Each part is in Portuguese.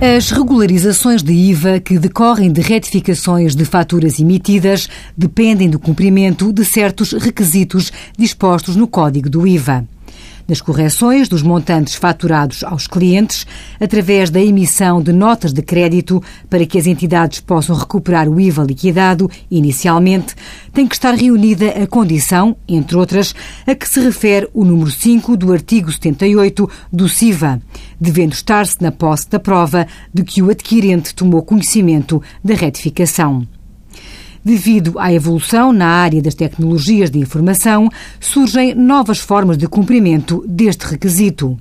As regularizações de IVA que decorrem de retificações de faturas emitidas dependem do cumprimento de certos requisitos dispostos no Código do IVA das correções dos montantes faturados aos clientes através da emissão de notas de crédito para que as entidades possam recuperar o IVA liquidado inicialmente, tem que estar reunida a condição, entre outras, a que se refere o número 5 do artigo 78 do CIVA, devendo estar-se na posse da prova de que o adquirente tomou conhecimento da retificação. Devido à evolução na área das tecnologias de informação, surgem novas formas de cumprimento deste requisito.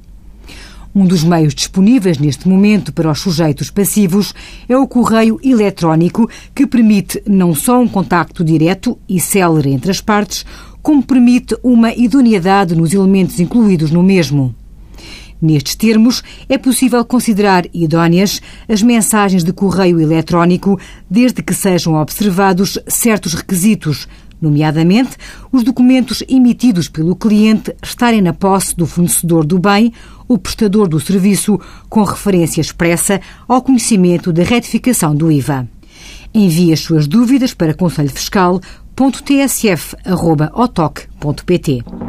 Um dos meios disponíveis neste momento para os sujeitos passivos é o correio eletrónico, que permite não só um contacto direto e célere entre as partes, como permite uma idoneidade nos elementos incluídos no mesmo. Nestes termos, é possível considerar idóneas as mensagens de correio eletrónico, desde que sejam observados certos requisitos, nomeadamente os documentos emitidos pelo cliente estarem na posse do fornecedor do bem ou prestador do serviço, com referência expressa ao conhecimento da retificação do IVA. Envie as suas dúvidas para conselhofiscal.tsf.otoc.pt.